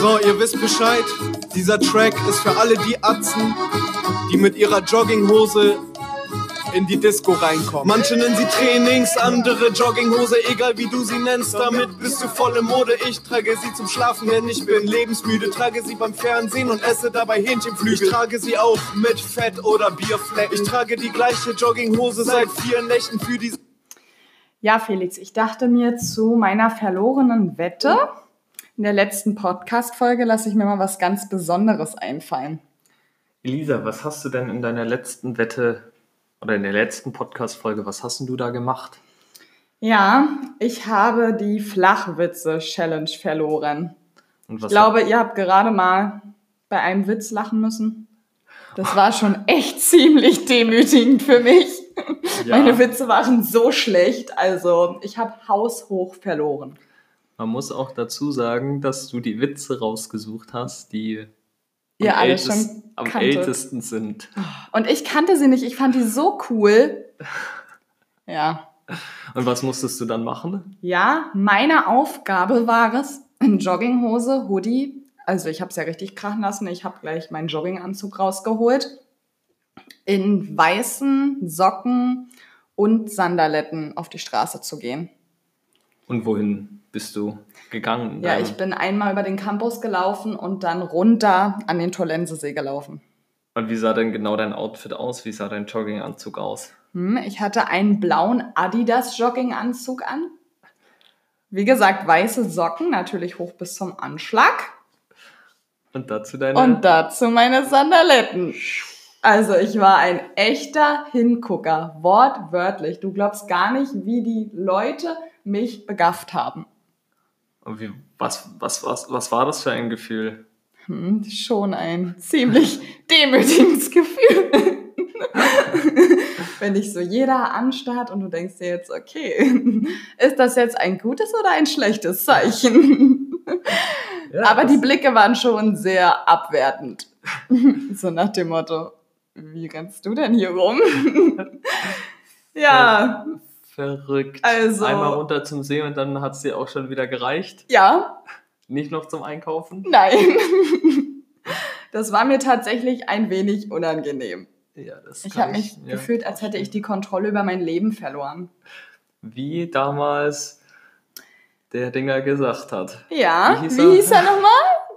So, ihr wisst Bescheid. Dieser Track ist für alle die Atzen, die mit ihrer Jogginghose in die Disco reinkommen. Manche nennen sie Trainings, andere Jogginghose, egal wie du sie nennst. Damit bist du voll im Mode. Ich trage sie zum Schlafen, denn ich bin lebensmüde. Trage sie beim Fernsehen und esse dabei Hähnchenflügel. Ich trage sie auch mit Fett oder Bierflecken. Ich trage die gleiche Jogginghose seit vier Nächten für die. Ja, Felix, ich dachte mir zu meiner verlorenen Wette, in der letzten Podcast-Folge lasse ich mir mal was ganz Besonderes einfallen. Elisa, was hast du denn in deiner letzten Wette oder in der letzten Podcast-Folge, was hast denn du da gemacht? Ja, ich habe die Flachwitze-Challenge verloren. Ich glaube, ihr habt gerade mal bei einem Witz lachen müssen. Das war schon echt ziemlich demütigend für mich. Ja. Meine Witze waren so schlecht. Also, ich habe haushoch verloren. Man muss auch dazu sagen, dass du die Witze rausgesucht hast, die Ihr am, ältest- schon am ältesten sind. Und ich kannte sie nicht. Ich fand die so cool. Ja. Und was musstest du dann machen? Ja, meine Aufgabe war es, in Jogginghose, Hoodie, also ich habe es ja richtig krachen lassen, ich habe gleich meinen Jogginganzug rausgeholt, in weißen Socken und Sandaletten auf die Straße zu gehen. Und wohin bist du gegangen? Ja, ich bin einmal über den Campus gelaufen und dann runter an den Tollensesee gelaufen. Und wie sah denn genau dein Outfit aus? Wie sah dein Jogginganzug aus? Hm, ich hatte einen blauen Adidas Jogginganzug an. Wie gesagt, weiße Socken, natürlich hoch bis zum Anschlag. Und dazu deine. Und dazu meine Sandaletten. Also ich war ein echter Hingucker, wortwörtlich. Du glaubst gar nicht, wie die Leute mich begafft haben. Und wie, was, was, was, was war das für ein Gefühl? Hm, schon ein ziemlich demütigendes Gefühl. Wenn dich so jeder anstarrt und du denkst dir jetzt, okay, ist das jetzt ein gutes oder ein schlechtes Zeichen? Ja, Aber die Blicke waren schon sehr abwertend. so nach dem Motto, wie rennst du denn hier rum? ja, Verrückt. Also- Einmal runter zum See und dann hat es dir auch schon wieder gereicht. ja, Nicht noch zum Einkaufen? nein. Das war mir tatsächlich ein wenig unangenehm. Ja, das Ich habe mich ja. gefühlt, als hätte ich die Kontrolle über mein Leben verloren. Wie damals der Dinger gesagt hat. Ja, Wie wie hieß hieß, er? er nochmal?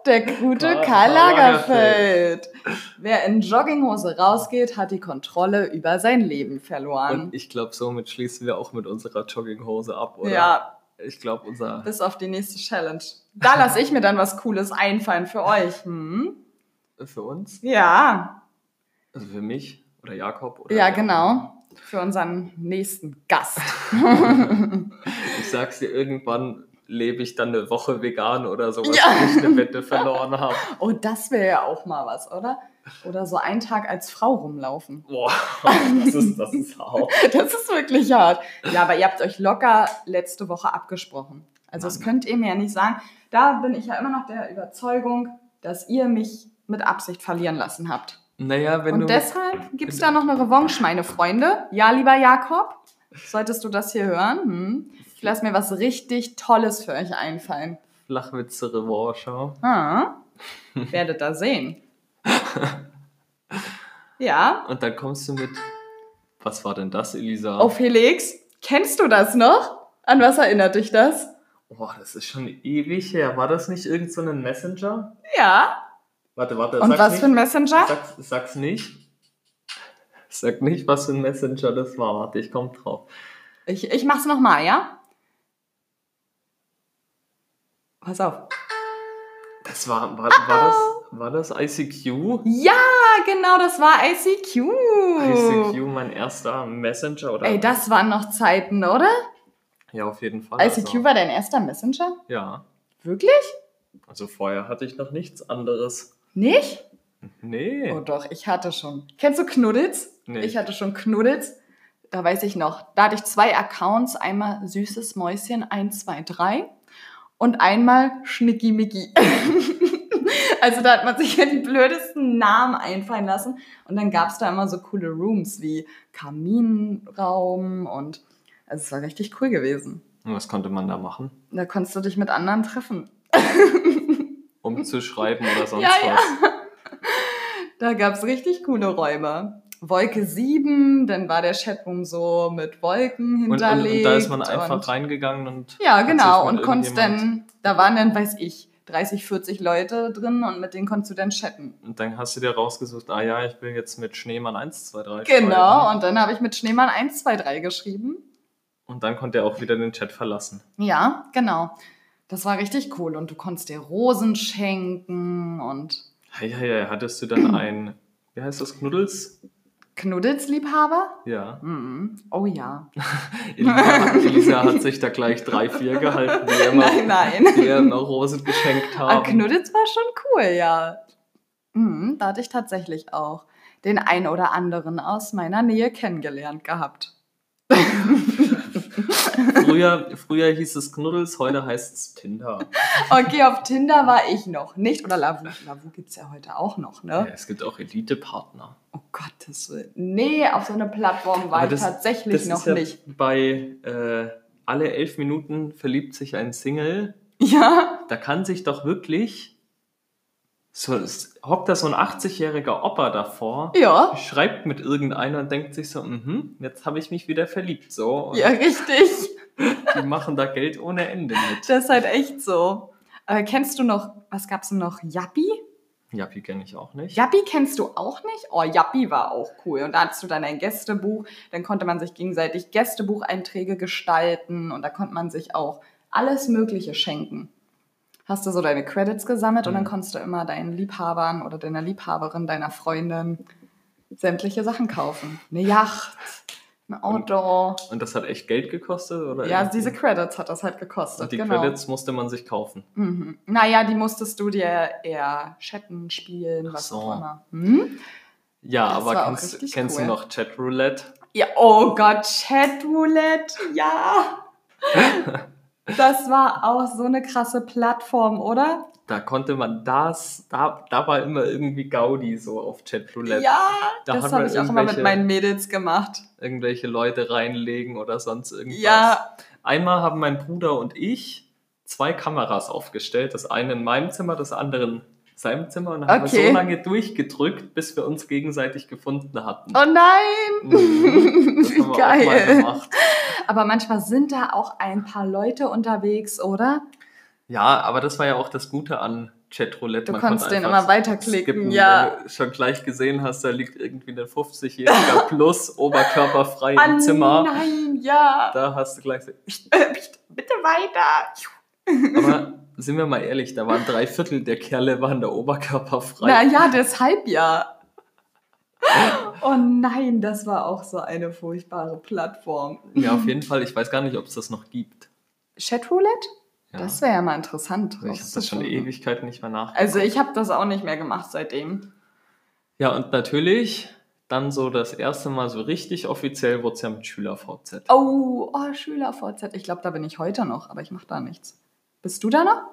Der gute Karl- Karl Karl Lagerfeld. Wer in Jogginghose rausgeht, hat die Kontrolle über sein Leben verloren. Und ich glaube, somit schließen wir auch mit unserer Jogginghose ab, oder? Ja, Ich glaube, unser. bis auf die nächste Challenge. Da lasse ich mir dann was Cooles einfallen für euch. Hm? Für uns? Ja, Also für mich? Oder Jakob? Oder ja, genau. Für unseren nächsten Gast. Ich sag's dir, irgendwann lebe ich dann eine Woche vegan oder sowas, Ja. wenn ich eine Wette verloren habe. Oh, das wäre ja auch mal was, oder? Oder so einen Tag als Frau rumlaufen. Boah, das ist, das ist hart. Das ist wirklich hart. Ja, aber ihr habt euch locker letzte Woche abgesprochen. Also das Mann. könnt ihr mir ja nicht sagen. Da bin ich ja immer noch der Überzeugung, dass ihr mich mit Absicht verlieren lassen habt. Naja, wenn Und du. deshalb gibt es da noch eine Revanche, meine Freunde. Ja, lieber Jakob, solltest du das hier hören, hm? Ich lasse mir was richtig Tolles für euch einfallen. Flachwitze Revanche. Ah, werdet da sehen. Ja, Und dann kommst du mit. Was war denn das, Elisa? oh Felix, kennst du das noch? An was erinnert dich das? Boah, das ist schon ewig her. War das nicht irgend so ein Messenger? Ja. Warte, warte. Und was nicht. für ein Messenger? Sag's, sag's nicht. Sag nicht, was für ein Messenger das war. Warte, ich komm drauf. Ich, ich mach's nochmal, ja? Pass auf. Das war, war, war, das, war das ICQ? Ja, genau, das war ICQ. ICQ, mein erster Messenger oder? Ey, das waren noch Zeiten, oder? Ja, auf jeden Fall. ICQ also, war dein erster Messenger? Ja. Wirklich? Also vorher hatte ich noch nichts anderes. Nicht? Nee. Oh doch, ich hatte schon. Kennst du Knuddels? Nee. Ich hatte schon Knuddels. Da weiß ich noch. Da hatte ich zwei Accounts. Einmal süßes Mäuschen 123 und einmal Schnicki-Micki. also da hat man sich ja die blödesten Namen einfallen lassen. Und dann gab es da immer so coole Rooms wie Kaminraum und also es war richtig cool gewesen. Und was konnte man da machen? Da konntest du dich mit anderen treffen. umzuschreiben oder sonst Ja, was. ja. Da gab es richtig coole Räume. Wolke 7, dann war der Chatroom so mit Wolken Und, und, hinterlegt. und da ist man einfach und, reingegangen und Ja, genau. Und konntest dann, da waren dann, weiß ich, 30, 40 Leute drin und mit denen konntest du dann chatten. Und dann hast du dir rausgesucht, ah ja, ich will jetzt mit Schneemann 1, 2, 3 Genau. schreiben. Und dann habe ich mit Schneemann 1, 2, 3 geschrieben. Und dann konnte er auch wieder den Chat verlassen. Ja, genau. Das war richtig cool. Und du konntest dir Rosen schenken und Ja, ja, ja. Hattest du dann ein, wie heißt das, Knuddels? Knuddelsliebhaber? Ja. Mhm. Oh ja. Elisa, Elisa hat sich da gleich drei, vier gehalten, die er Nein, nein. die immer Rosen geschenkt Aber haben. Knuddels war schon cool, ja. Mhm, da hatte ich tatsächlich auch den einen oder anderen aus meiner Nähe kennengelernt gehabt. Früher, früher hieß es Knuddels, heute heißt es Tinder. Okay, auf Tinder war ich noch nicht. Oder Lavu. Lavu gibt es ja heute auch noch, Ja, ne? es gibt auch Elite-Partner. Gottes Willen. Nee, auf so eine Plattform war Aber ich das- tatsächlich Das noch ist ja nicht. bei äh, alle elf Minuten verliebt sich ein Single. Ja, Da kann sich doch wirklich so es hockt da so ein 80-jähriger Opa davor, ja, schreibt mit irgendeiner und denkt sich so, mhm, jetzt habe ich mich wieder verliebt. So, und ja, richtig. die machen da Geld ohne Ende mit. Das ist halt echt so. Aber kennst du noch, was gab's denn noch? Yappi? Jappi kenne ich auch nicht. Yappi kennst du auch nicht? Oh, Yappi war auch cool. Und da hattest du dann ein Gästebuch. Dann konnte man sich gegenseitig Gästebucheinträge gestalten und da konnte man sich auch alles Mögliche schenken. Hast du so deine Credits gesammelt und dann Mhm. konntest du immer deinen Liebhabern oder deiner Liebhaberin, deiner Freundin sämtliche Sachen kaufen. Eine Yacht, ein Auto. Und das hat echt Geld gekostet? Oder Ja, irgendwie? diese Credits hat das halt gekostet. Und die genau. Credits musste man sich kaufen. Mhm. Naja, die musstest du dir eher chatten, spielen, Ach was so. auch immer. Hm? Ja, Das aber kennst, kennst cool. du noch Chatroulette? Ja, oh Gott, Chatroulette, ja. Das war auch so eine krasse Plattform, oder? Da konnte man das, da, da war immer irgendwie Gaudi so auf Chatroulette. Ja, Da das habe ich auch immer mit meinen Mädels gemacht. Irgendwelche Leute reinlegen oder sonst irgendwas. Ja, Einmal haben mein Bruder und ich zwei Kameras aufgestellt. Das eine in meinem Zimmer, das andere in seinem Zimmer. Und haben Okay. so lange durchgedrückt, bis wir uns gegenseitig gefunden hatten. oh nein. Mhm, das haben wir auch mal Geil. gemacht. Aber manchmal sind da auch ein paar Leute unterwegs, oder? Ja, aber das war ja auch das Gute an Chatroulette. Du Man konntest konnte den immer weiterklicken, skippen, ja. Wenn du schon gleich gesehen hast, da liegt irgendwie ein 50-jähriger plus oberkörperfrei Ah, im Zimmer. nein, ja. Da hast du gleich so, Äh, Bitte weiter. aber sind wir mal ehrlich, da waren drei Viertel der Kerle waren der oberkörperfrei. Naja, deshalb ja. Oh nein, das war auch so eine furchtbare Plattform. Ja, auf jeden Fall. Ich weiß gar nicht, ob es das noch gibt. Chatroulette? Ja. Das wäre ja mal interessant. ich habe das schon. Ewigkeiten nicht mehr nach. Also ich habe das auch nicht mehr gemacht seitdem. Ja, und natürlich dann so das erste Mal so richtig offiziell wurde es ja mit SchülerVZ. Oh, oh Schüler-VZ. Ich glaube, da bin ich heute noch, aber ich mache da nichts. Bist du da noch?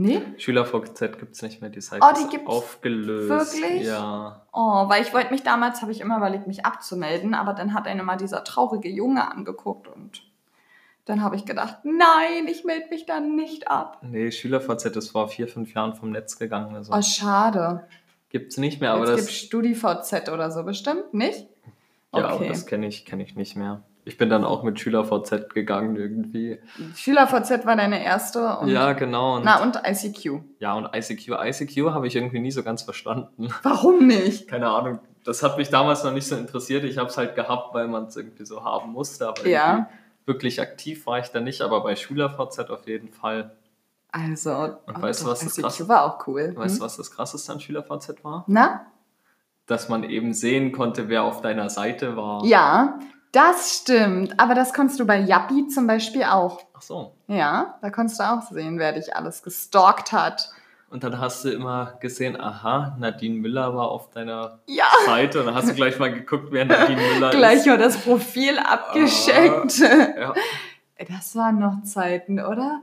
Nee? SchülerVZ gibt es nicht mehr, die Seite Oh, die ist gibt's aufgelöst. wirklich? Ja. Oh, weil ich wollte mich damals, habe ich immer überlegt, mich abzumelden, aber dann hat einen immer dieser traurige Junge angeguckt und dann habe ich gedacht, nein, ich melde mich dann nicht ab. Nee, SchülerVZ, das war vier, fünf Jahren vom Netz gegangen. Also Oh, schade. gibt's nicht mehr, aber Jetzt das, gibt StudiVZ oder so bestimmt, nicht? ja, aber Okay. das kenne ich, kenn ich nicht mehr. Ich bin dann auch mit SchülerVZ gegangen irgendwie. SchülerVZ war deine erste und, ja, genau. Und, na, und ICQ. ja, und ICQ. ICQ habe ich irgendwie nie so ganz verstanden. Warum nicht? Keine Ahnung. Das hat mich damals noch nicht so interessiert. Ich habe es halt gehabt, weil man es irgendwie so haben musste. Aber Ja. wirklich aktiv war ich da nicht. Aber bei SchülerVZ auf jeden Fall. Also, Und oh, weißt du, was das ICQ krass- war auch cool. Weißt Hm? du, was das Krasseste an SchülerVZ war? Na? Dass man eben sehen konnte, wer auf deiner Seite war. Ja, das stimmt. Aber das konntest du bei Yappi zum Beispiel auch. Ach so. Ja, da konntest du auch sehen, wer dich alles gestalkt hat. Und dann hast du immer gesehen, aha, Nadine Müller war auf deiner Ja, Seite. Und dann hast du gleich mal geguckt, wer Nadine Müller gleich ist. war das Profil abgeschenkt. Ja. Das waren noch Zeiten, oder?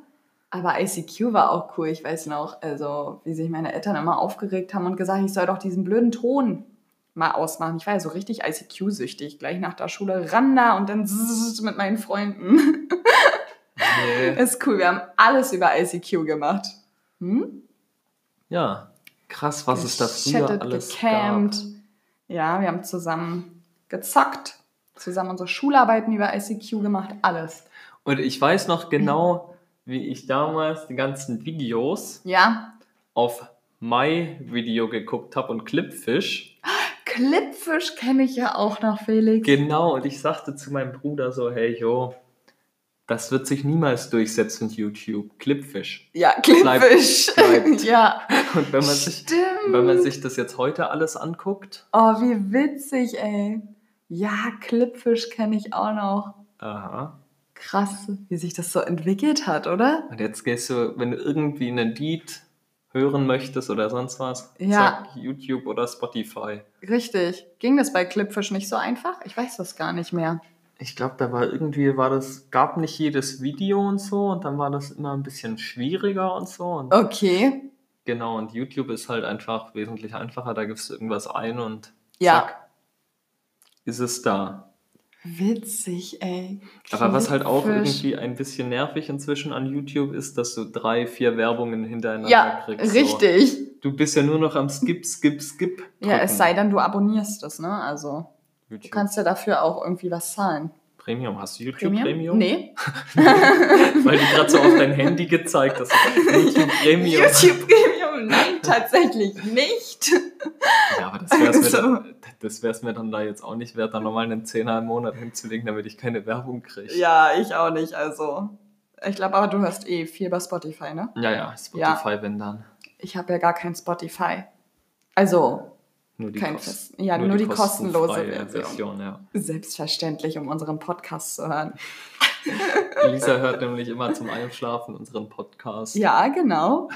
Aber ICQ war auch cool. Ich weiß noch, also wie sich meine Eltern immer aufgeregt haben und gesagt, ich soll doch diesen blöden Ton mal ausmachen. Ich war ja so richtig ICQ-süchtig. Gleich nach der Schule ran da und dann mit meinen Freunden. Nee. Ist cool, wir haben alles über ICQ gemacht. Hm? Ja, krass, was es da früher alles gecampt. gab. Ja, wir haben zusammen gezockt, zusammen unsere Schularbeiten über ICQ gemacht, alles. Und ich weiß noch genau, wie ich damals die ganzen Videos Ja, auf My Video geguckt habe und Clipfish. Clipfish kenne ich ja auch noch, Felix. Genau, und ich sagte zu meinem Bruder so, hey, jo, das wird sich niemals durchsetzen, YouTube. Clipfish. ja, Clipfish. bleibt. ja, Und wenn man, sich, stimmt. wenn man sich das jetzt heute alles anguckt, Oh, wie witzig, ey. Ja, Clipfish kenne ich auch noch. aha. Krass, wie sich das so entwickelt hat, oder? Und jetzt gehst du, wenn du irgendwie einen Lied hören möchtest oder sonst was, Ja. zack, YouTube oder Spotify. Richtig. Ging das bei Clipfish nicht so einfach? Ich weiß das gar nicht mehr. Ich glaube, da war irgendwie, war das, gab nicht jedes Video und so und dann war das immer ein bisschen schwieriger und so. Und Okay. Genau, und YouTube ist halt einfach wesentlich einfacher. Da gibst du irgendwas ein und Ja. zack, ist es da. Witzig, ey. Aber was halt auch irgendwie ein bisschen nervig inzwischen an YouTube ist, dass du drei, vier Werbungen hintereinander Ja, kriegst. richtig. So. Du bist ja nur noch am Skip, Skip, Skip. Ja, es drücken. sei denn, du abonnierst es, ne? Also, du YouTube kannst ja dafür auch irgendwie was zahlen. Premium. Hast du YouTube Premium? Nee. Weil du gerade so auf dein Handy gezeigt hast. YouTube Premium. YouTube Premium, nein, tatsächlich nicht. Ja, aber das wäre es mir, Also. das wär's mir dann da jetzt auch nicht wert, da nochmal einen Zehner im Monat hinzulegen, damit ich keine Werbung kriege. Ja, ich auch nicht, also. Ich glaube aber, du hörst eh viel bei Spotify, ne? ja, ja, Spotify, wenn dann. Ich habe ja gar kein Spotify. Also, Nur die, Kein Kost- ja, nur die kostenlose kostenfreie Version. ja. selbstverständlich, um unseren Podcast zu hören. Lisa hört nämlich immer zum Einschlafen unseren Podcast. Ja, genau.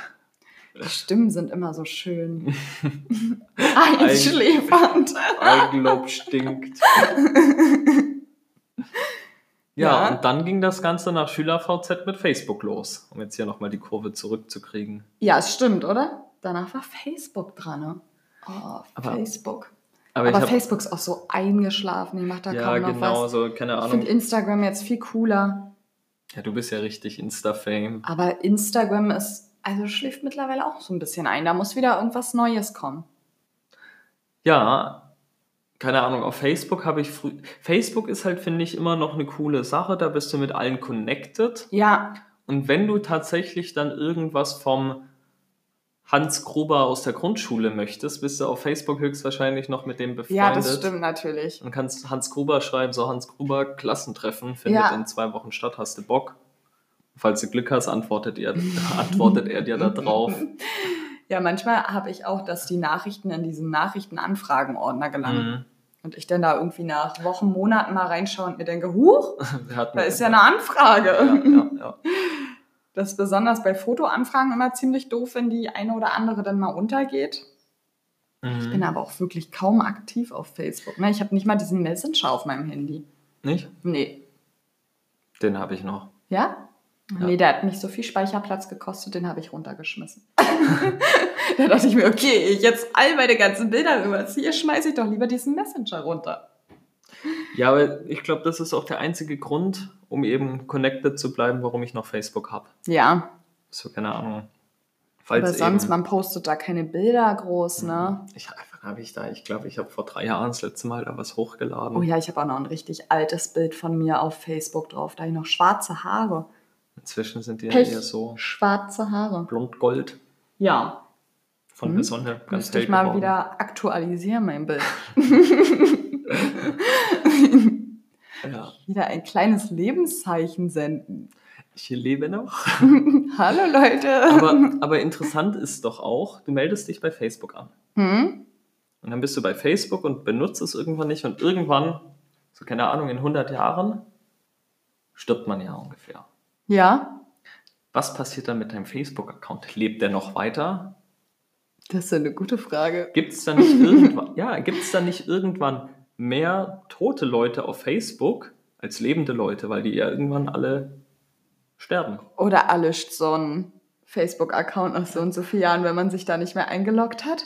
Die Stimmen sind immer so schön. Einschläfernd. Eigenlob stinkt. Ja, Ja. und dann ging das Ganze nach SchülerVZ mit Facebook los, um jetzt hier nochmal die Kurve zurückzukriegen. Ja, es stimmt, oder? Danach war Facebook dran, ne? Oh, Aber- Facebook. Aber, Aber, ich Facebook ist auch so eingeschlafen. Ich mache da ja kaum noch genau was. so, keine Ich Ahnung. finde Instagram jetzt viel cooler. Ja, du bist ja richtig Insta-Fame. Aber Instagram ist, also schläft mittlerweile auch so ein bisschen ein. Da muss wieder irgendwas Neues kommen. Ja, keine Ahnung, auf Facebook habe ich früh. Facebook ist halt, finde ich, immer noch eine coole Sache. Da bist du mit allen connected. Ja, Und wenn du tatsächlich dann irgendwas vom Hans Gruber aus der Grundschule möchtest, bist du auf Facebook höchstwahrscheinlich noch mit dem befreundet. ja, das stimmt natürlich. Und kannst Hans Gruber schreiben, so Hans Gruber Klassentreffen findet Ja. in zwei Wochen statt, hast du Bock? Falls du Glück hast, antwortet, ihr, antwortet er dir da drauf. Ja, manchmal habe ich auch, dass die Nachrichten in diesen Nachrichtenanfragen-Ordner gelangen. Mhm. Und ich dann da irgendwie nach Wochen, Monaten mal reinschaue und mir denke, huch, da ist ja eine Anfrage. Ja, ja, ja. Das ist besonders bei Fotoanfragen immer ziemlich doof, wenn die eine oder andere dann mal untergeht. Ich bin Mhm. aber auch wirklich kaum aktiv auf Facebook. Ne? Ich habe nicht mal diesen Messenger auf meinem Handy. Nicht? Nee. Den habe ich noch. Ja? Ja. Nee, der hat nicht so viel Speicherplatz gekostet, den habe ich runtergeschmissen. da dachte ich mir, okay, ich jetzt all meine ganzen Bilder überziehe, schmeiße ich doch lieber diesen Messenger runter. Ja, aber ich glaube, das ist auch der einzige Grund, um eben connected zu bleiben, warum ich noch Facebook habe. Ja, So, keine Ahnung. aber Falls sonst, eben, man postet da keine Bilder groß, ne? Ich habe ich da, ich glaube, ich habe vor drei Jahren das letzte Mal da was hochgeladen. Oh ja, ich habe auch noch ein richtig altes Bild von mir auf Facebook drauf. Da habe ich noch schwarze Haare. Inzwischen sind die ja Pech, eher so schwarze Haare. blond-gold Ja, von Hm. der Sonne ganz müsste hell ich mal geworden. wieder aktualisieren, mein Bild. Ja, wieder ein kleines Lebenszeichen senden. ich lebe noch. Hallo Leute. Aber, aber interessant ist doch auch, du meldest dich bei Facebook an. hm? Und dann bist du bei Facebook und benutzt es irgendwann nicht. Und irgendwann, so keine Ahnung, in 100 Jahren, stirbt man ja ungefähr. Ja, Was passiert dann mit deinem Facebook-Account? Lebt der noch weiter? das ist eine gute Frage. Gibt es da nicht irgendwann, ja, gibt's da nicht irgendwann mehr tote Leute auf Facebook als lebende Leute, weil die ja irgendwann alle sterben? Oder erlischt so ein Facebook-Account nach so und so vielen Jahren, wenn man sich da nicht mehr eingeloggt hat?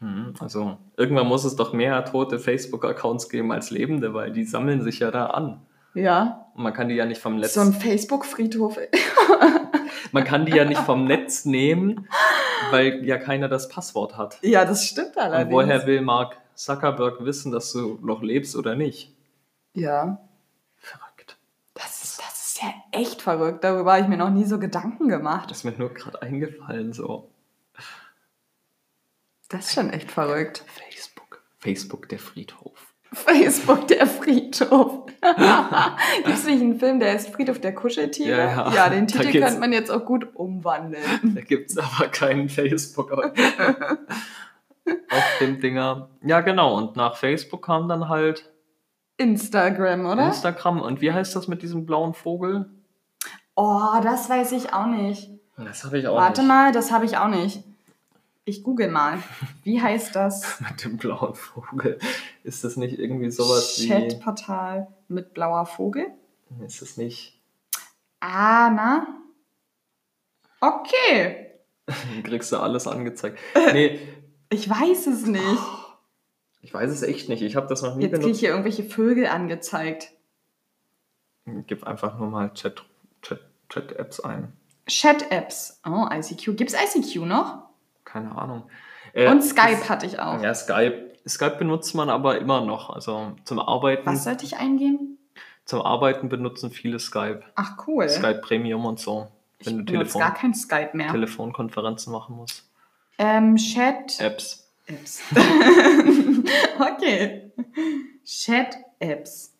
Hm, Also irgendwann muss es doch mehr tote Facebook-Accounts geben als lebende, weil die sammeln sich ja da an. Ja, Und man kann die ja nicht vom Netz, so ein Facebook-Friedhof. man kann die ja nicht vom Netz nehmen weil ja keiner das Passwort hat. Ja, das stimmt Und allerdings. woher will Mark Zuckerberg wissen, dass du noch lebst oder nicht? Ja. Verrückt. Das ist, das ist ja echt verrückt. Darüber habe ich mir noch nie so Gedanken gemacht. Das ist mir nur gerade eingefallen, so. Das ist schon echt verrückt. Facebook. Facebook, der Friedhof. Facebook, der Friedhof. Gibt es nicht einen Film, der heißt Friedhof der Kuscheltiere? Ja, ja. den Da Titel könnte man jetzt auch gut umwandeln. Da gibt es aber keinen Facebook auf dem Dinger. Ja, genau. Und nach Facebook kam dann halt Instagram, oder? Instagram. Und wie heißt das mit diesem blauen Vogel? oh, das weiß ich auch nicht. Das habe ich auch Warte nicht. mal, das habe ich auch nicht. Ich google mal. Wie heißt das? Mit dem blauen Vogel. Ist das nicht irgendwie sowas wie. Chatportal mit blauer Vogel? Ist das nicht. Ah, na? Okay. Dann kriegst du alles angezeigt. Nee, Ich weiß es nicht. ich weiß es echt nicht. Ich habe das noch nie Jetzt kriege ich benutzt. hier irgendwelche Vögel angezeigt. Gib einfach nur mal Chat, Chat, Chat-Apps ein. Chat-Apps. Oh, ICQ. Gibt es ICQ noch? Keine Ahnung. Äh, Und Skype hatte ich auch. Ja, Skype. Skype benutzt man aber immer noch. Also zum Arbeiten. Was sollte ich eingeben? Zum Arbeiten benutzen viele Skype. Ach, cool. Skype Premium und so. ich Wenn du benutze Telefon, gar kein Skype mehr. Telefonkonferenzen machen musst. ähm, Chat. Apps. Apps. okay. Chat-Apps.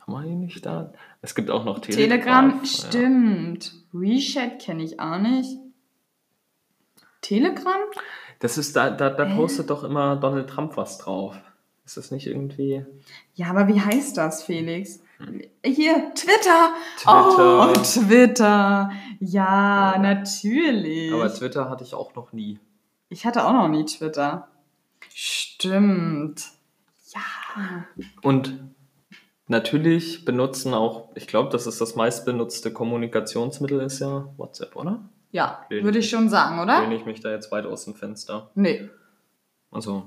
Haben wir die nicht da? Es gibt auch noch Telegram, Telegram. stimmt. WeChat kenne ich auch nicht. Telegram? Das ist, da, da, da postet doch immer Donald Trump was drauf. Ist das nicht irgendwie. Ja, aber wie heißt das, Felix? Hier, Twitter. Twitter. Oh, Twitter. Ja, natürlich. Aber Twitter hatte ich auch noch nie. ich hatte auch noch nie Twitter. Stimmt. Ja. Und natürlich benutzen auch, ich glaube, das ist das meistbenutzte Kommunikationsmittel, ist ja WhatsApp, oder? Ja, würde ich schon sagen, oder? Lehne ich mich da jetzt weit aus dem Fenster. Nee. Also,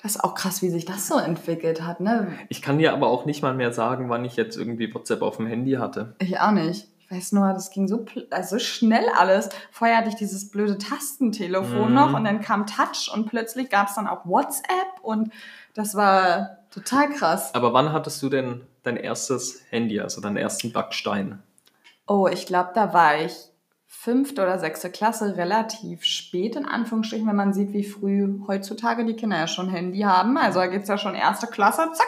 Das ist auch krass, wie sich das so entwickelt hat, ne? ich kann dir aber auch nicht mal mehr sagen, wann ich jetzt irgendwie WhatsApp auf dem Handy hatte. Ich auch nicht. Ich weiß nur, das ging so, also so schnell alles. Vorher hatte ich dieses blöde Tastentelefon Mhm. noch und dann kam Touch und plötzlich gab es dann auch WhatsApp und das war total krass. Aber wann hattest du denn dein erstes Handy, also deinen ersten Backstein? Oh, ich glaube, da war ich fünfte oder sechste Klasse relativ spät, in Anführungsstrichen, wenn man sieht, wie früh heutzutage die Kinder ja schon Handy haben. Also da geht's ja schon erste Klasse, zack,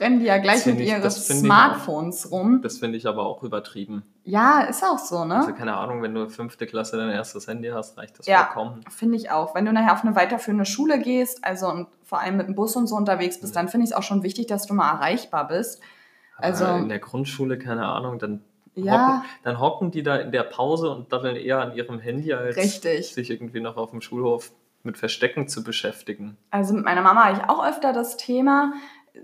rennen die ja gleich mit ich- ihren Smartphones rum. Das finde ich aber auch übertrieben. Ja, ist auch so, ne? Also keine Ahnung, wenn du fünfte Klasse dein erstes Handy hast, reicht das Ja. vollkommen. Finde ich auch. Wenn du nachher auf eine weiterführende Schule gehst, also und vor allem mit dem Bus und so unterwegs bist, dann finde ich es auch schon wichtig, dass du mal erreichbar bist. Also- Aber in der Grundschule, keine Ahnung, dann, Ja, hocken, dann hocken die da in der Pause und daddeln eher an ihrem Handy, als Richtig. sich irgendwie noch auf dem Schulhof mit Verstecken zu beschäftigen. also mit meiner Mama habe ich auch öfter das Thema,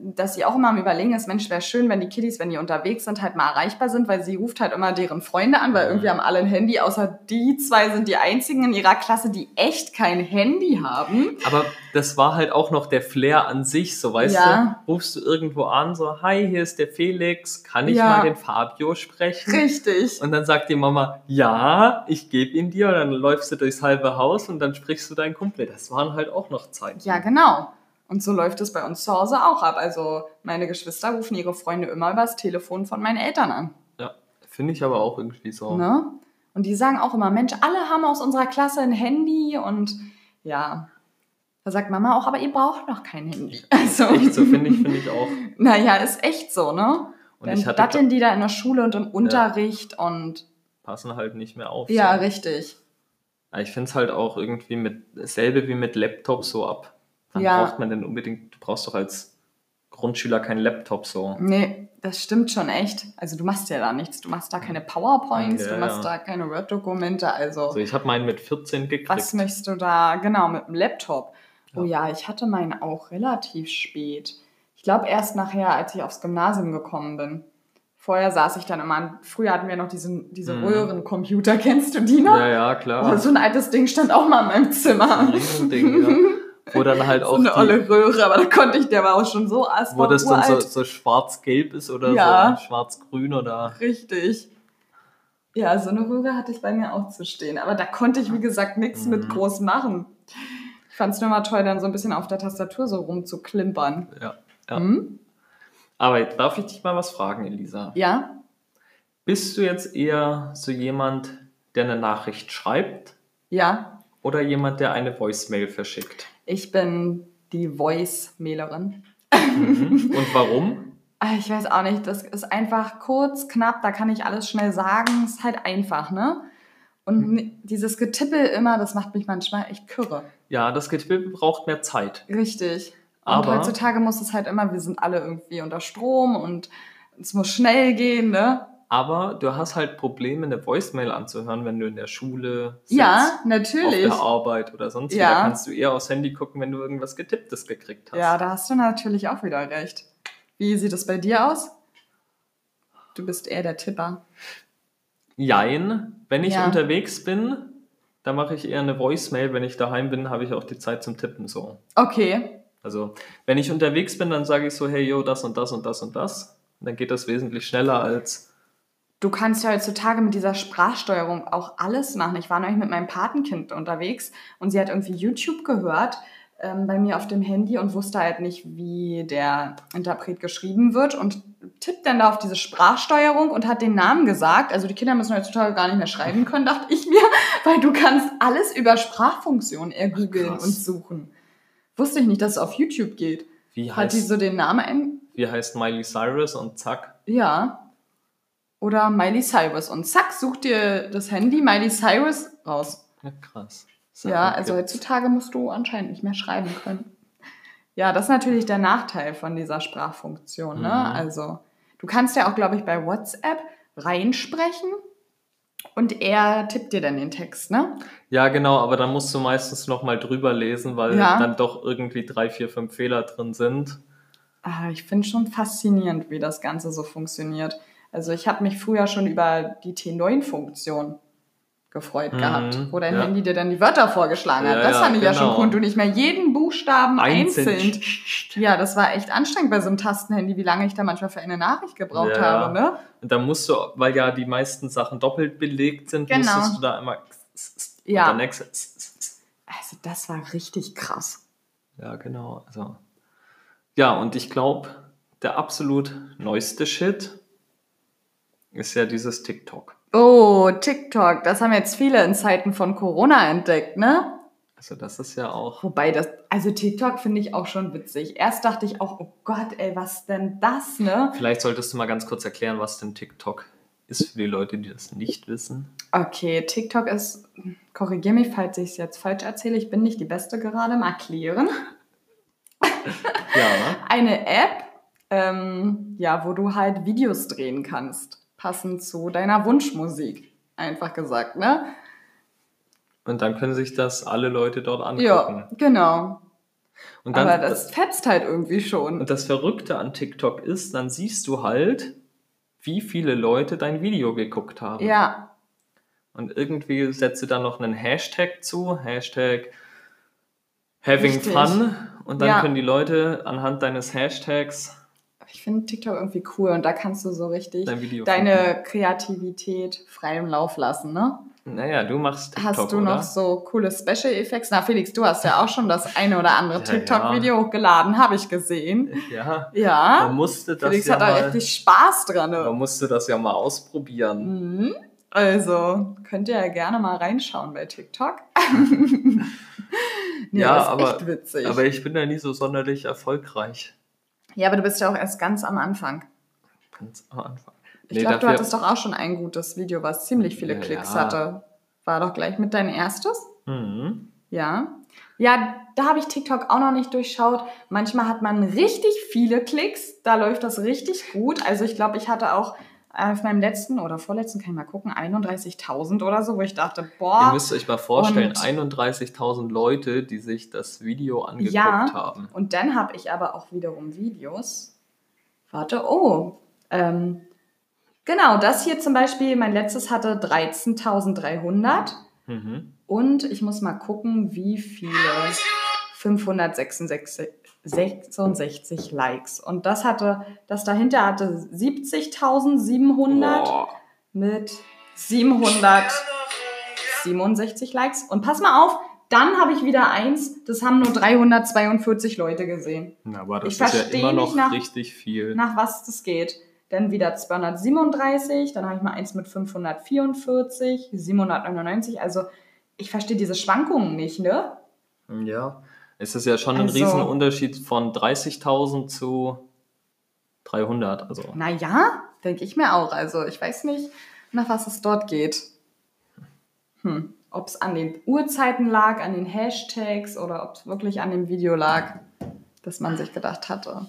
dass sie auch immer am Überlegen ist, Mensch, wäre schön, wenn die Kiddies, wenn die unterwegs sind, halt mal erreichbar sind, weil sie ruft halt immer deren Freunde an, weil Mhm. irgendwie haben alle ein Handy, außer die zwei sind die einzigen in ihrer Klasse, die echt kein Handy haben. Aber das war halt auch noch der Flair an sich, so weißt Ja. du, rufst du irgendwo an, so, hi, hier ist der Felix, kann ich Ja. mal den Fabio sprechen? Richtig. Und dann sagt die Mama, ja, ich gebe ihn dir. Und dann läufst du durchs halbe Haus und dann sprichst du deinen Kumpel. Das waren halt auch noch Zeiten. Ja, genau. Und so läuft es bei uns zu Hause auch ab. Also meine Geschwister rufen ihre Freunde immer übers Telefon von meinen Eltern an. Ja, finde ich aber auch irgendwie so. Ne? Und die sagen auch immer, Mensch, alle haben aus unserer Klasse ein Handy und ja. Da sagt Mama auch, aber ihr braucht noch kein Handy. Also, Echt so, finde ich, finde ich auch. naja, ist echt so, ne? Und Dann ich hatte datteln die da in der Schule und im Unterricht und passen halt nicht mehr auf. ja, so. richtig. Ich finde es halt auch irgendwie mit dasselbe wie mit Laptop so ab. Wann Ja. braucht man denn unbedingt, du brauchst doch als Grundschüler keinen Laptop so. Nee, das stimmt schon echt. Also du machst ja da nichts. Du machst da keine PowerPoints, Ja, du machst ja. da keine Word-Dokumente. Also Also ich habe meinen mit 14 gekriegt. was möchtest du da? Genau, mit dem Laptop. Oh ja, ich hatte meinen auch relativ spät. Ich glaube erst nachher, als ich aufs Gymnasium gekommen bin. Vorher saß ich dann immer, an- früher hatten wir noch diesen, diese Mhm. Röhrencomputer, kennst du die noch? Ja, ja, Oh, klar. so ein altes Ding stand auch mal in meinem Ein Zimmer. Riesending, ja. Wo dann halt So auch eine die, olle Röhre, aber da konnte ich, der war auch schon so wo asbach das dann so, so schwarz-gelb ist oder Ja. so schwarz-grün oder Richtig. Ja, so eine Röhre hatte ich bei mir auch zu stehen. Aber da konnte ich, wie gesagt, nichts Mhm. mit groß machen. Ich fand es nur mal toll, dann so ein bisschen auf der Tastatur so rumzuklimpern. Ja. Ja. Hm? Aber darf ich dich mal was fragen, Elisa? Ja? Bist du jetzt eher so jemand, der eine Nachricht schreibt Ja. oder jemand, der eine Voicemail verschickt? Ich bin die Voice-Mailerin. Mhm. Und warum? Ah, Ich weiß auch nicht, das ist einfach kurz, knapp, da kann ich alles schnell sagen. Ist halt einfach, ne? Und Hm. n- dieses Getippel immer, das macht mich manchmal echt kürre. Ja, das Getippel braucht mehr Zeit. Richtig. Und Aber- heutzutage muss es halt immer, wir sind alle irgendwie unter Strom und es muss schnell gehen, ne? Aber du hast halt Probleme, eine Voicemail anzuhören, wenn du in der Schule sitzt, Ja, auf natürlich. der Arbeit oder sonst wie. Ja. Da kannst du eher aufs Handy gucken, wenn du irgendwas Getipptes gekriegt hast. Ja, da hast du natürlich auch wieder recht. Wie sieht es bei dir aus? Du bist eher der Tipper. Jein, wenn ich Ja. unterwegs bin, dann mache ich eher eine Voicemail. Wenn ich daheim bin, habe ich auch die Zeit zum Tippen so. Okay. Also, wenn ich unterwegs bin, dann sage ich so, hey, yo, das und das und das und das. Und dann geht das wesentlich schneller als, Du kannst ja heutzutage mit dieser Sprachsteuerung auch alles machen. Ich war neulich mit meinem Patenkind unterwegs und sie hat irgendwie YouTube gehört ähm, bei mir auf dem Handy und wusste halt nicht, wie der Interpret geschrieben wird und tippt dann da auf diese Sprachsteuerung und hat den Namen gesagt. Also die Kinder müssen heutzutage gar nicht mehr schreiben können, dachte ich mir, weil du kannst alles über Sprachfunktionen eher googeln krass. und suchen. Wusste ich nicht, dass es auf YouTube geht. wie Hat die heißt, so den Namen ein? wie heißt Miley Cyrus und zack. Ja. Oder Miley Cyrus. Und zack, such dir das Handy Miley Cyrus raus. Ja, krass. Ja, also heutzutage musst du anscheinend nicht mehr schreiben können. Ja, das ist natürlich der Nachteil von dieser Sprachfunktion. Ne? Mhm. Also, du kannst ja auch, glaube ich, bei WhatsApp reinsprechen und er tippt dir dann den Text, ne? Ja, genau, aber dann musst du meistens nochmal drüber lesen, weil Ja. dann doch irgendwie drei, vier, fünf Fehler drin sind. Ah, ich finde schon faszinierend, wie das Ganze so funktioniert. Also ich habe mich früher schon über die T9-Funktion gefreut Mhm, gehabt, wo dein ja. Handy dir dann die Wörter vorgeschlagen hat. Ja, das ja, fand ich ja schon genau. cool. Du nicht mehr jeden Buchstaben einzeln. Einzeln. Ja, das war echt anstrengend bei so einem Tastenhandy, wie lange ich da manchmal für eine Nachricht gebraucht Ja. habe. Ne? Und dann musst du, weil ja die meisten Sachen doppelt belegt sind, Genau. musstest du da immer Ja. Also das war richtig krass. Ja, genau. Also. Ja, und ich glaube, der absolut neueste Shit ist ja dieses TikTok. Oh, TikTok, das haben jetzt viele in Zeiten von Corona entdeckt, ne? Also das ist ja auch. Wobei das, also TikTok finde ich auch schon witzig. Erst dachte ich auch, oh Gott, ey, was denn das, ne? Vielleicht solltest du mal ganz kurz erklären, was denn TikTok ist für die Leute, die das nicht wissen. Okay, TikTok ist, korrigier mich, falls ich es jetzt falsch erzähle, ich bin nicht die Beste gerade im Erklären. Ja, Eine App, ähm, ja, wo du halt Videos drehen kannst, passend zu deiner Wunschmusik. Einfach gesagt, ne? und dann können sich das alle Leute dort angucken. Ja, genau. Und dann, Aber das fetzt halt irgendwie schon. Und das Verrückte an TikTok ist, dann siehst du halt, wie viele Leute dein Video geguckt haben. Ja, Und irgendwie setzt du dann noch einen Hashtag zu, Hashtag Having Richtig. Fun. Und dann Ja. können die Leute anhand deines Hashtags ich finde TikTok irgendwie cool und da kannst du so richtig dein deine Kreativität freien Lauf lassen, ne? Naja, du machst TikTok, Hast du oder? noch so coole Special Effects? Na, Felix, du hast ja auch schon das eine oder andere Ja, TikTok-Video hochgeladen, habe ich gesehen. Ja, man Ja, musste das Felix ja hat da mal, richtig Spaß dran. man Ne? musste das ja mal ausprobieren. Mhm. Also, könnt ihr ja gerne mal reinschauen bei TikTok. nee, Ja, das ist aber- echt witzig. Aber ich bin da nie so sonderlich erfolgreich. Ja, aber du bist ja auch erst ganz am Anfang. Ganz am Anfang. Ich Nee, glaube, du hattest doch auch schon ein gutes Video, was ziemlich viele Ja, Klicks ja. hatte. War doch gleich mit dein erstes? Mhm. Ja. Ja, da habe ich TikTok auch noch nicht durchschaut. Manchmal hat man richtig viele Klicks, da läuft das richtig gut. Also ich glaube, ich hatte auch auf meinem letzten oder vorletzten, kann ich mal gucken, 31.000 oder so, wo ich dachte, Ihr boah, müsst euch mal vorstellen, Und- 31.000 Leute, die sich das Video angeguckt Ja. haben. Und dann habe ich aber auch wiederum Videos. Warte, oh. Ähm, genau, das hier zum Beispiel, mein letztes hatte 13.300. Mhm. Und ich muss mal gucken, wie viele 566 66 Likes. Und das hatte, das dahinter hatte 70.700 Boah. mit 767 Likes. Und pass mal auf, dann habe ich wieder eins, das haben nur 342 Leute gesehen. Na, aber das Ich ist ja immer noch nach- richtig viel. Nach was das geht. Dann wieder 237, dann habe ich mal eins mit 544, 799. Also ich verstehe diese Schwankungen nicht, ne? Ja, es ist ja schon ein Also- Riesenunterschied von 30.000 zu 300. Also, Naja, denke ich mir auch. Also ich weiß nicht, nach was es dort geht. Hm. Ob es an den Uhrzeiten lag, an den Hashtags oder ob es wirklich an dem Video lag, dass man sich gedacht hatte.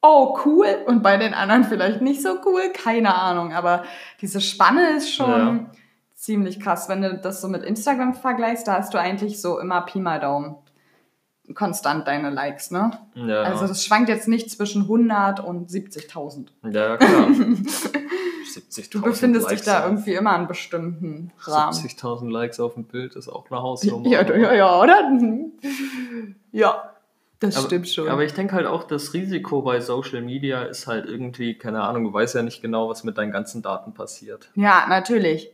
Oh, cool. Und bei den anderen vielleicht nicht so cool. Keine Ahnung. Aber diese Spanne ist schon Ja. ziemlich krass. Wenn du das so mit Instagram vergleichst, da hast du eigentlich so immer Pi mal Daumen. Konstant deine Likes, ne? ja, Also das schwankt jetzt nicht zwischen 100 und 70.000. ja, klar. 70.000 Du befindest dich Likes da auf- irgendwie immer in bestimmten Rahmen. 70.000 Likes auf dem Bild ist auch eine Hausnummer. Ja, ja, ja, oder? Ja, das aber, stimmt schon. Aber ich denke halt auch, das Risiko bei Social Media ist halt irgendwie, keine Ahnung, du weißt ja nicht genau, was mit deinen ganzen Daten passiert. ja, natürlich.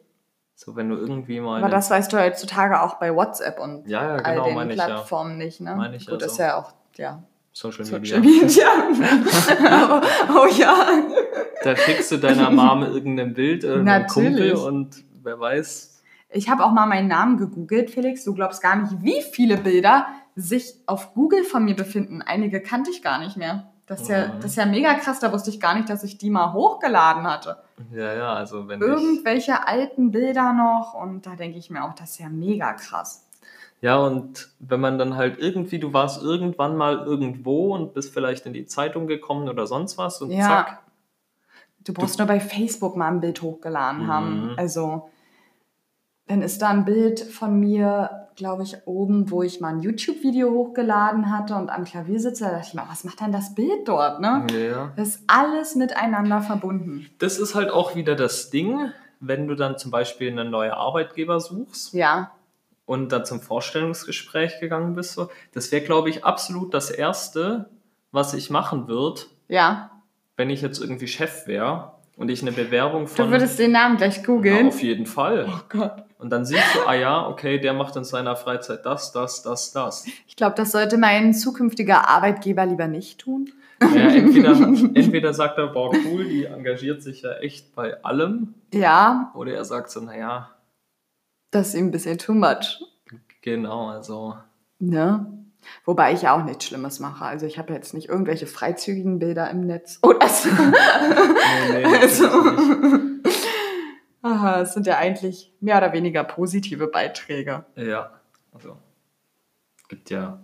So, wenn du irgendwie mal. Aber das weißt du heutzutage auch bei WhatsApp und ja, ja, all genau, den meine ich ja. Plattformen nicht, ne? Meine ich Gut, ja ist ja auch, ja. Social Media. Social Media. oh, oh ja. Da schickst du deiner Mom irgendein Bild, äh, einem Kumpel und wer weiß. Ich habe auch mal meinen Namen gegoogelt, Felix. Du glaubst gar nicht, wie viele Bilder sich auf Google von mir befinden. Einige kannte ich gar nicht mehr. Das ist, ja, Mhm. das ist ja mega krass. Da wusste ich gar nicht, dass ich die mal hochgeladen hatte. Ja, ja, also wenn. Irgendwelche alten Bilder noch. Und da denke ich mir auch, das ist ja mega krass. Ja, und wenn man dann halt irgendwie, du warst irgendwann mal irgendwo und bist vielleicht in die Zeitung gekommen oder sonst was und Ja. zack. Du brauchst nur bei Facebook mal ein Bild hochgeladen Mhm. haben. Also, dann ist da ein Bild von mir, glaube ich, oben, wo ich mal ein YouTube-Video hochgeladen hatte und am Klavier sitze. Da dachte ich mir, was macht denn das Bild dort, ne? Ja. Das ist alles miteinander verbunden. Das ist halt auch wieder das Ding, wenn du dann zum Beispiel einen neuen Arbeitgeber suchst Ja, und dann zum Vorstellungsgespräch gegangen bist, so, das wäre, glaube ich, absolut das Erste, was ich machen würde, ja. wenn ich jetzt irgendwie Chef wäre und ich eine Bewerbung von. Du würdest den Namen gleich googeln. auf jeden Fall. Oh Gott. Und dann siehst du, ah ja, okay, der macht in seiner Freizeit das, das, das, das. Ich glaube, das sollte mein zukünftiger Arbeitgeber lieber nicht tun. Ja, entweder, entweder sagt er, boah, cool, die engagiert sich ja echt bei allem. Ja, Oder er sagt so, naja, das ist ihm ein bisschen too much. genau, also. Ne? Wobei ich ja auch nichts Schlimmes mache. Also ich habe jetzt nicht irgendwelche freizügigen Bilder im Netz. Oder so. Nee, nee, also, nicht. Es sind ja eigentlich mehr oder weniger positive Beiträge. Ja, also. Gibt ja,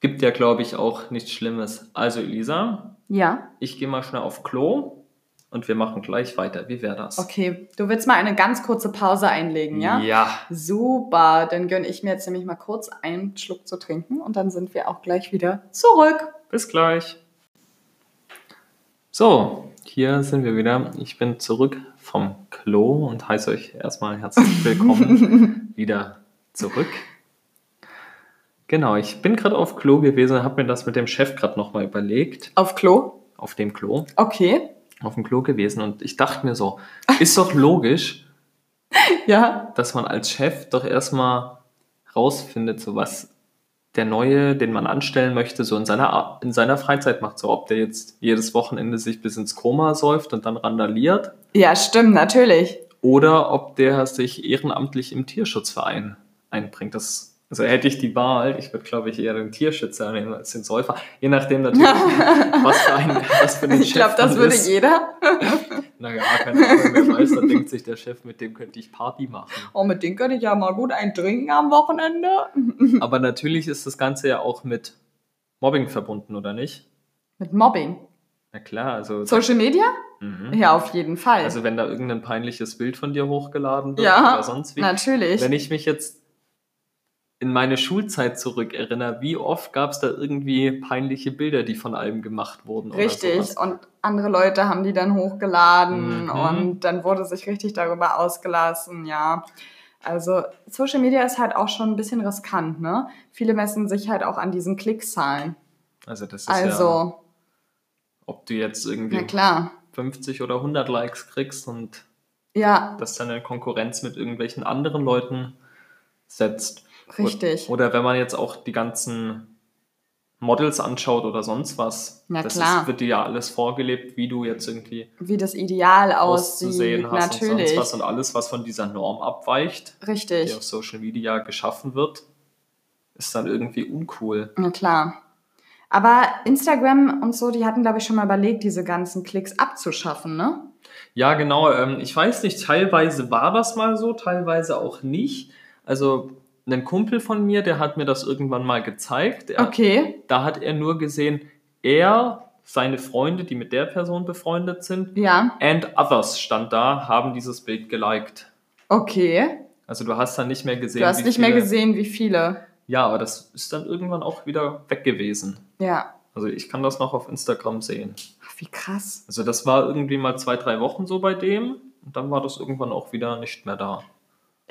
gibt ja, glaube ich, auch nichts Schlimmes. Also, Elisa, Ja, ich gehe mal schnell auf Klo und wir machen gleich weiter. Wie wäre das? okay. Du willst mal eine ganz kurze Pause einlegen, ja? Ja. Super, dann gönne ich mir jetzt nämlich mal kurz einen Schluck zu trinken und dann sind wir auch gleich wieder zurück. Bis gleich. So, hier sind wir wieder. Ich bin zurück vom Klo und heiße euch erstmal herzlich willkommen wieder zurück. Genau, ich bin gerade auf Klo gewesen und habe mir das mit dem Chef gerade nochmal überlegt. Auf Klo? Auf dem Klo. Okay. Auf dem Klo gewesen und ich dachte mir so, ist doch logisch, Ja. dass man als Chef doch erstmal rausfindet, so was der Neue, den man anstellen möchte, so in seiner, in seiner Freizeit macht. So, ob der jetzt jedes Wochenende sich bis ins Koma säuft und dann randaliert Ja, stimmt, natürlich. oder ob der sich ehrenamtlich im Tierschutzverein einbringt. Das, also hätte ich die Wahl, ich würde, glaube ich, eher den Tierschützer nehmen als den Säufer. Je nachdem natürlich, was für, ein, was für den Ich glaube, das würde ist. jeder. Naja, keine Ahnung, wer weiß, da denkt sich der Chef, mit dem könnte ich Party machen. Oh, mit denen könnte ich ja mal gut einen trinken am Wochenende. Aber natürlich ist das Ganze ja auch mit Mobbing verbunden, oder nicht? Mit Mobbing. Na klar, also. Social Media? Mhm. Ja, auf jeden Fall. Also wenn da irgendein peinliches Bild von dir hochgeladen wird Ja, oder sonst wie. natürlich. Wenn ich mich jetzt in meine Schulzeit zurückerinnere, wie oft gab es da irgendwie peinliche Bilder, die von allem gemacht wurden? Oder Richtig. Und andere Leute haben die dann hochgeladen Mhm. und dann wurde sich richtig darüber ausgelassen, ja. Also Social Media ist halt auch schon ein bisschen riskant, ne? Viele messen sich halt auch an diesen Klickzahlen. Also das ist ja, Also, ob du jetzt irgendwie na klar. 50 oder 100 Likes kriegst und Ja, das dann in Konkurrenz mit irgendwelchen anderen Leuten setzt. Richtig. Oder wenn man jetzt auch die ganzen Models anschaut oder sonst was, Na das klar. Ist, wird dir ja alles vorgelebt, wie du jetzt irgendwie Wie das Ideal auszusehen aussieht. hast und Natürlich. sonst was und alles, was von dieser Norm abweicht, die Richtig. auf Social Media geschaffen wird, ist dann irgendwie uncool. Na klar. Aber Instagram und so, die hatten, glaube ich, schon mal überlegt, diese ganzen Klicks abzuschaffen, ne? Ja, genau. Ähm, ich weiß nicht, teilweise war das mal so, teilweise auch nicht. Also ein Kumpel von mir, der hat mir das irgendwann mal gezeigt. Er, Okay. Da hat er nur gesehen, er, seine Freunde, die mit der Person befreundet sind, Ja. and others stand da, haben dieses Bild geliked. Okay. Also du hast dann nicht mehr gesehen. Du hast nicht mehr viele- gesehen, wie viele. Ja, aber das ist dann irgendwann auch wieder weg gewesen. Ja. Also ich kann das noch auf Instagram sehen. Ach, wie krass. Also das war irgendwie mal zwei, drei Wochen so bei dem und dann war das irgendwann auch wieder nicht mehr da.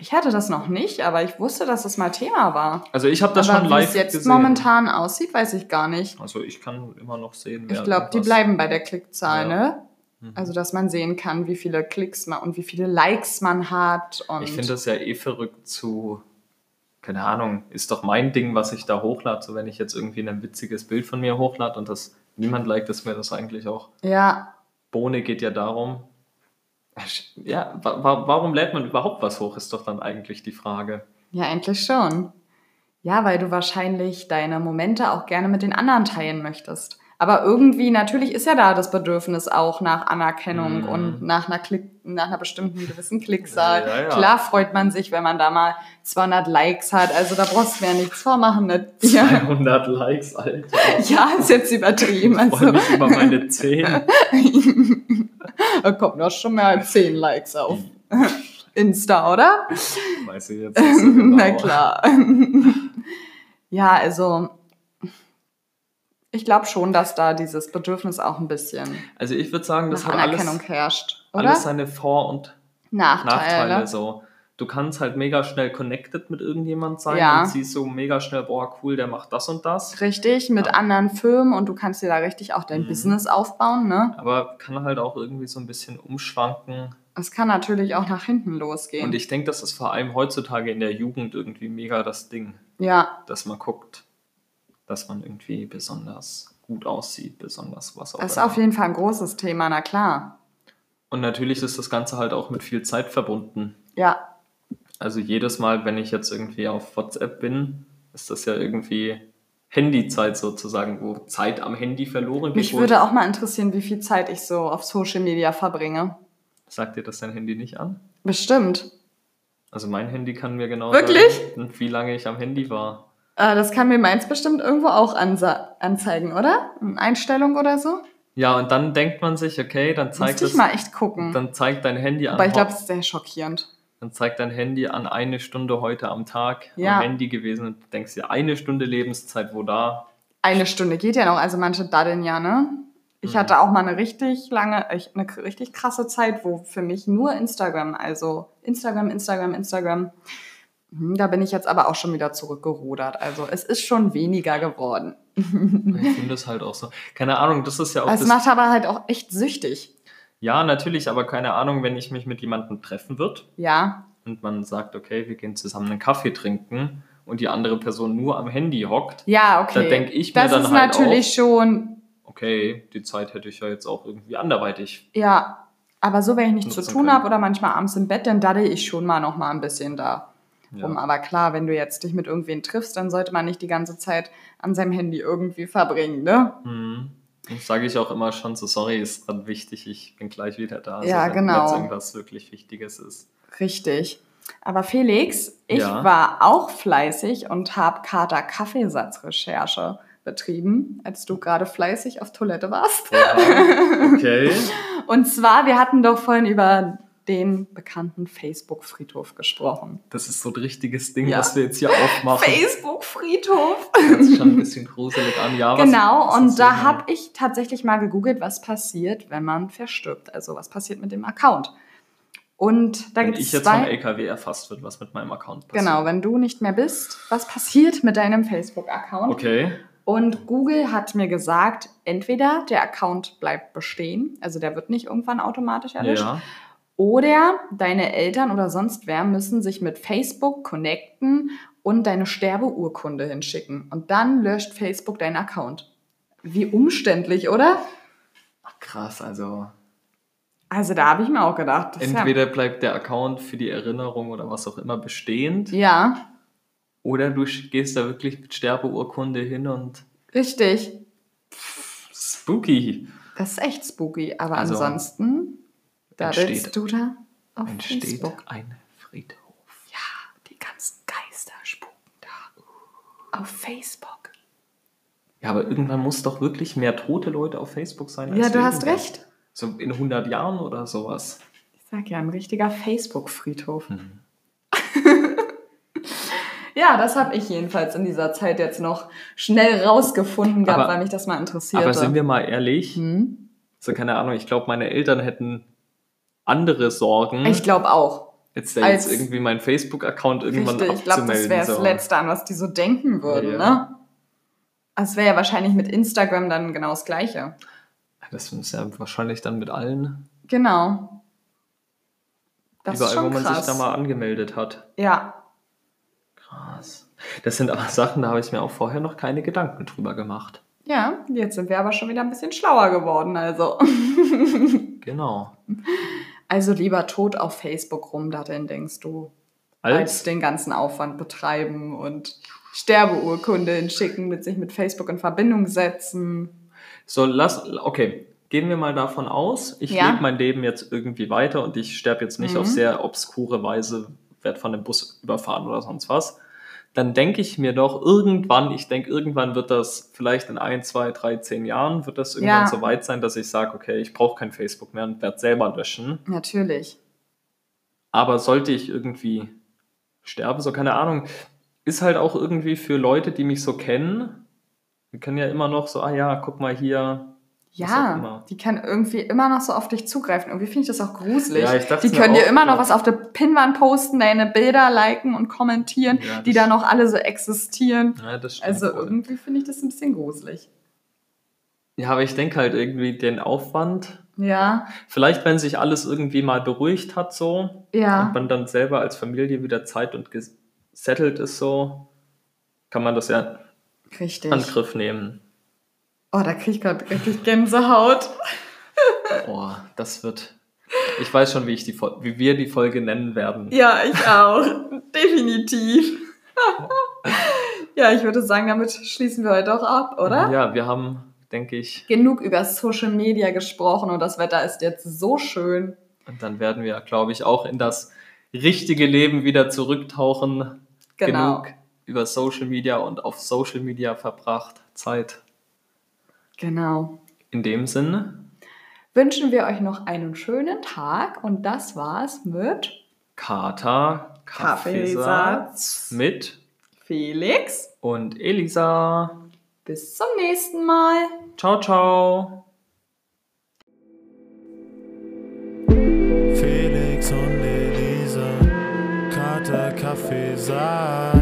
Ich hatte das noch nicht, aber ich wusste, dass das mal Thema war. Also ich habe das aber schon wie live es jetzt gesehen. momentan aussieht, weiß ich gar nicht. Also ich kann immer noch sehen, Ich wer glaube, die bleiben bei der Klickzahl, Ja. ne? Mhm. Also, dass man sehen kann, wie viele Klicks man und wie viele Likes man hat. Und Ich finde das ja eh verrückt zu, keine Ahnung, ist doch mein Ding, was ich da hochlade. So wenn ich jetzt irgendwie ein witziges Bild von mir hochlade und das niemand liked, ist mir das eigentlich auch. ja, Bohne geht ja darum. Ja, wa wa warum lädt man überhaupt was hoch, ist doch dann eigentlich die Frage. ja, endlich schon. Ja, weil du wahrscheinlich deine Momente auch gerne mit den anderen teilen möchtest. Aber irgendwie, natürlich ist ja da das Bedürfnis auch nach Anerkennung Mhm. und nach einer, Klick, nach einer bestimmten gewissen Klickzahl. Ja, ja. Klar freut man sich, wenn man da mal 200 Likes hat. Also da brauchst du mir ja nichts vormachen. Ne? Ja. 200 Likes, Alter. ja, ist jetzt übertrieben. Ich freue Also, mich über meine 10. da kommen doch schon mehr als 10 Likes auf Insta, oder? Weiß ich jetzt nicht so genau. Na klar. ja, also ich glaube schon, dass da dieses Bedürfnis auch ein bisschen Also ich würde sagen, das nach hat Anerkennung alles, herrscht, oder? alles seine Vor- und Nachteile. Nachteile. So. Du kannst halt mega schnell connected mit irgendjemand sein Ja. und siehst so mega schnell, boah, cool, der macht das und das. Richtig, mit Ja. anderen Firmen und du kannst dir da richtig auch dein Mhm. Business aufbauen, ne? Aber kann halt auch irgendwie so ein bisschen umschwanken. Es kann natürlich auch nach hinten losgehen. Und ich denke, das ist vor allem heutzutage in der Jugend irgendwie mega das Ding, ja, dass man guckt, dass man irgendwie besonders gut aussieht, besonders was auch das ist immer. auf jeden Fall ein großes Thema, na klar. Und natürlich ist das Ganze halt auch mit viel Zeit verbunden. Ja, Also jedes Mal, wenn ich jetzt irgendwie auf WhatsApp bin, ist das ja irgendwie Handyzeit sozusagen, wo Zeit am Handy verloren geht. mich würde auch mal interessieren, wie viel Zeit ich so auf Social Media verbringe. sagt dir das dein Handy nicht an? Bestimmt. Also mein Handy kann mir genau Wirklich? sagen, wie lange ich am Handy war. Äh, das kann mir meins bestimmt irgendwo auch anzeigen, oder? In Einstellung oder so? Ja, und dann denkt man sich, okay, dann zeigt Müsste ich das, mal echt gucken. dann zeigt dein Handy an, Aber ich glaube, es ist sehr schockierend. dann zeigt dein Handy an eine Stunde heute am Tag Ja. am Handy gewesen und du denkst dir, eine Stunde Lebenszeit, wo da? Eine Stunde geht ja noch, also manche daddeln ja, ne? Ich Mhm. hatte auch mal eine richtig lange, eine richtig krasse Zeit, wo für mich nur Instagram, also Instagram, Instagram, Instagram. Hm, Da bin ich jetzt aber auch schon wieder zurückgerudert. Also es ist schon weniger geworden. Ich finde das halt auch so. Keine Ahnung, das ist ja auch Es das. macht aber halt auch echt süchtig. Ja, natürlich, aber keine Ahnung, wenn ich mich mit jemandem treffen wird Ja, und man sagt, okay, wir gehen zusammen einen Kaffee trinken und die andere Person nur am Handy hockt, ja, okay. Da denk ich mir das dann ist halt natürlich schon, okay, die Zeit hätte ich ja jetzt auch irgendwie anderweitig. ja. Aber so, wenn ich nichts zu tun habe oder manchmal abends im Bett, dann daddel ich schon mal noch mal ein bisschen da. Ja. rum. Aber klar, wenn du jetzt dich mit irgendwen triffst, dann sollte man nicht die ganze Zeit an seinem Handy irgendwie verbringen, ne? Mhm. Das sage ich auch immer schon so, sorry, ist gerade wichtig, ich bin gleich wieder da. Also Ja, wenn genau. jetzt irgendwas wirklich Wichtiges ist. Richtig. Aber Felix, ich Ja. war auch fleißig und habe Kater Kaffeesatzrecherche betrieben, als du gerade fleißig auf Toilette warst. Oha, okay. Und zwar, wir hatten doch vorhin über den bekannten Facebook-Friedhof gesprochen. Das ist so ein richtiges Ding, Ja. was wir jetzt hier aufmachen. Facebook-Friedhof? Hört sich schon ein bisschen gruselig an. Ja, was- Genau, was und ist da so- habe ich tatsächlich mal gegoogelt, was passiert, wenn man verstirbt. Also was passiert mit dem Account. Und da Wenn gibt es ich jetzt vom zwei. LKW erfasst wird, was mit meinem Account passiert. Genau, wenn du nicht mehr bist, was passiert mit deinem Facebook-Account? Okay. Und Google hat mir gesagt, entweder der Account bleibt bestehen, also der wird nicht irgendwann automatisch erlischt, Ja. Oder deine Eltern oder sonst wer müssen sich mit Facebook connecten und deine Sterbeurkunde hinschicken. Und dann löscht Facebook deinen Account. Wie umständlich, oder? Ach, krass, also Also da habe ich mir auch gedacht. entweder bleibt der Account für die Erinnerung oder was auch immer bestehend, Ja, ja, oder du gehst da wirklich mit Sterbeurkunde hin und richtig. spooky Das ist echt spooky. Aber Also, ansonsten, da entsteht- du da auf entsteht Facebook. ein Friedhof. Ja, die ganzen Geister spuken da. Auf Facebook. Ja, aber irgendwann muss doch wirklich mehr tote Leute auf Facebook sein. Ja, du hast recht. So in 100 Jahren oder sowas. Ich sag ja, ein richtiger Facebook-Friedhof. Hm. Ja, das habe ich jedenfalls in dieser Zeit jetzt noch schnell rausgefunden gehabt, Aber- weil mich das mal interessierte. Aber sind wir mal ehrlich, hm? so keine Ahnung, ich glaube, meine Eltern hätten andere Sorgen, Ich glaube auch. jetzt, da jetzt als- irgendwie meinen Facebook-Account irgendwann Richtig, ich glaube, das abzumelden. wäre das. Letzte, an was die so denken würden, Ja, ja. ne? Also Es wäre ja wahrscheinlich mit Instagram dann genau das Gleiche. Das ist ja wahrscheinlich dann mit allen, Genau. Das ist überall, wo schon man krass. sich da mal angemeldet hat. ja, Krass. Das sind aber Sachen, da habe ich mir auch vorher noch keine Gedanken drüber gemacht. ja, jetzt sind wir aber schon wieder ein bisschen schlauer geworden, also. Genau. Also lieber tot auf Facebook rumdatteln, denkst du, als Als, den ganzen Aufwand betreiben und Sterbeurkunde hinschicken, mit sich mit Facebook in Verbindung setzen. so lass, okay, gehen wir mal davon aus, ich Ja. lebe mein Leben jetzt irgendwie weiter und ich sterbe jetzt nicht Mhm. auf sehr obskure Weise, werde von dem Bus überfahren oder sonst was. Dann denke ich mir doch irgendwann, ich denke, irgendwann wird das vielleicht in ein, zwei, drei, zehn Jahren, wird das irgendwann Ja. so weit sein, dass ich sage, okay, ich brauche kein Facebook mehr und werde selber löschen. Natürlich. Aber sollte ich irgendwie sterben, so keine Ahnung, ist halt auch irgendwie für Leute, die mich so kennen, wir können ja immer noch so, ah ja, guck mal hier. Ja, die kann irgendwie immer noch so auf dich zugreifen. Irgendwie finde ich das auch gruselig. Ja, ich dachte die können dir immer noch was auf der Pinnwand posten, deine Bilder liken und kommentieren, Ja, die da noch alle so existieren. Ja, das stimmt Also irgendwie finde ich das ein bisschen gruselig. Ja, aber ich denke halt irgendwie den Aufwand. Ja, Vielleicht, wenn sich alles irgendwie mal beruhigt hat, so, und ja, man dann selber als Familie wieder Zeit und gesettelt ist, so, kann man das ja in richtig. Angriff nehmen. Oh, da kriege ich gerade richtig Gänsehaut. Oh, das wird. Ich weiß schon, wie, ich die, wie wir die Folge nennen werden. Ja, ich auch. Definitiv. ja, ich würde sagen, damit schließen wir heute auch ab, oder? Ja, wir haben, denke ich, Genug über Social Media gesprochen und das Wetter ist jetzt so schön. und dann werden wir, glaube ich, auch in das richtige Leben wieder zurücktauchen. Genau. Genug über Social Media und auf Social Media verbracht. Zeit. Genau. In dem Sinne, Wünschen wir euch noch einen schönen Tag und das war's mit Kater, Kaffeesatz mit Felix. und Elisa. Bis zum nächsten Mal. Ciao, ciao. Felix und Elisa, Kater, Kaffeesatz.